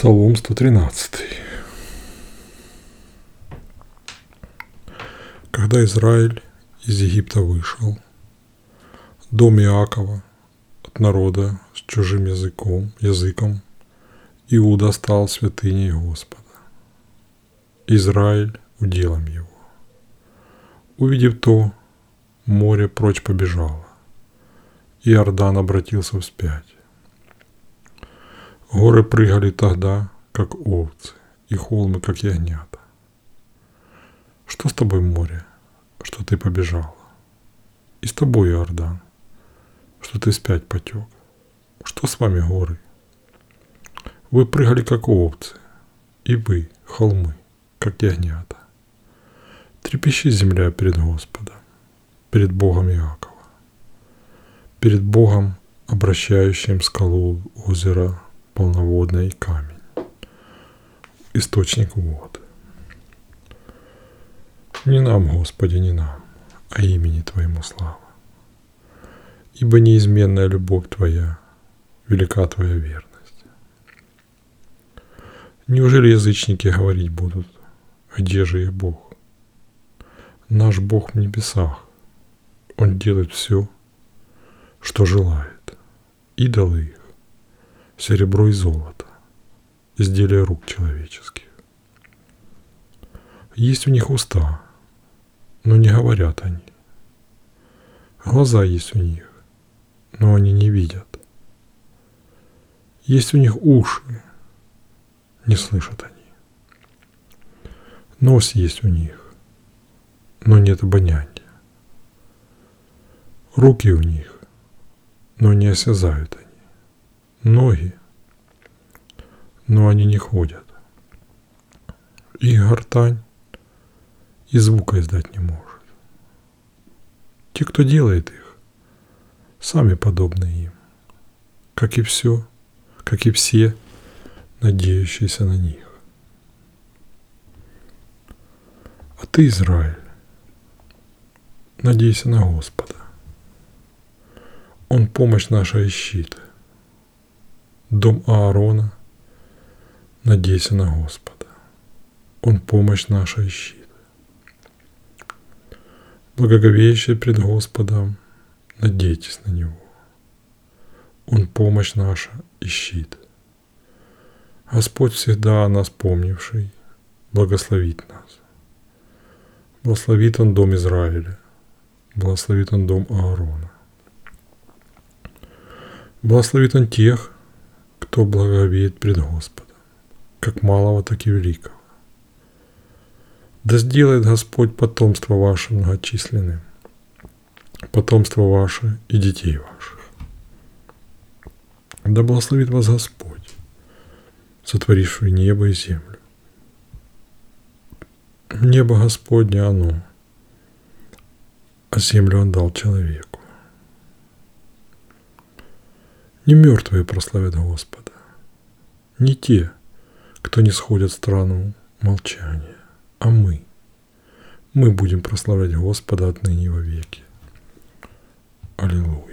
Псалом 113. Когда Израиль из Египта вышел, дом Иакова от народа с чужим языком, языком, Иуда стал святыней Господа. Израиль уделом его. Увидев то, море прочь побежало, и Иордан обратился вспять. Горы прыгали тогда, как овцы, и холмы, как ягнята. Что с тобой, море, что ты побежала? И с тобой, Иордан, что ты спять потек? Что с вами, горы? Вы прыгали, как овцы, и вы, холмы, как ягнята. Трепещи земля перед Господом, перед Богом Иакова, перед Богом, обращающим скалу озера полноводный камень, источник вод. Не нам, Господи, не нам, а имени Твоему слава. Ибо неизменная любовь Твоя, велика Твоя верность. Неужели язычники говорить будут, где же их Бог? Наш Бог в небесах, Он делает все, что желает. Идолы серебро и золото, изделия рук человеческих. Есть у них уста, но не говорят они. Глаза есть у них, но они не видят. Есть у них уши, не слышат они. Нос есть у них, но нет обоняния. Руки у них, но не осязают они ноги, но они не ходят. Их гортань и звука издать не может. Те, кто делает их, сами подобны им, как и все, как и все, надеющиеся на них. А ты, Израиль, надейся на Господа. Он помощь наша и Дом Аарона, надейся на Господа. Он помощь наша и щит. Благоговеющие пред Господом, надейтесь на Него. Он помощь наша и щит. Господь всегда нас помнивший, благословит нас. Благословит Он дом Израиля, благословит Он дом Аарона. Благословит Он тех, кто благовеет пред Господом, как малого, так и великого. Да сделает Господь потомство ваше многочисленным, потомство ваше и детей ваших. Да благословит вас Господь, сотворивший небо и землю. Небо Господне оно, а землю он дал человеку. Не мертвые прославят Господа, не те, кто не сходят страну молчания, а мы. Мы будем прославлять Господа отныне во веки. Аллилуйя.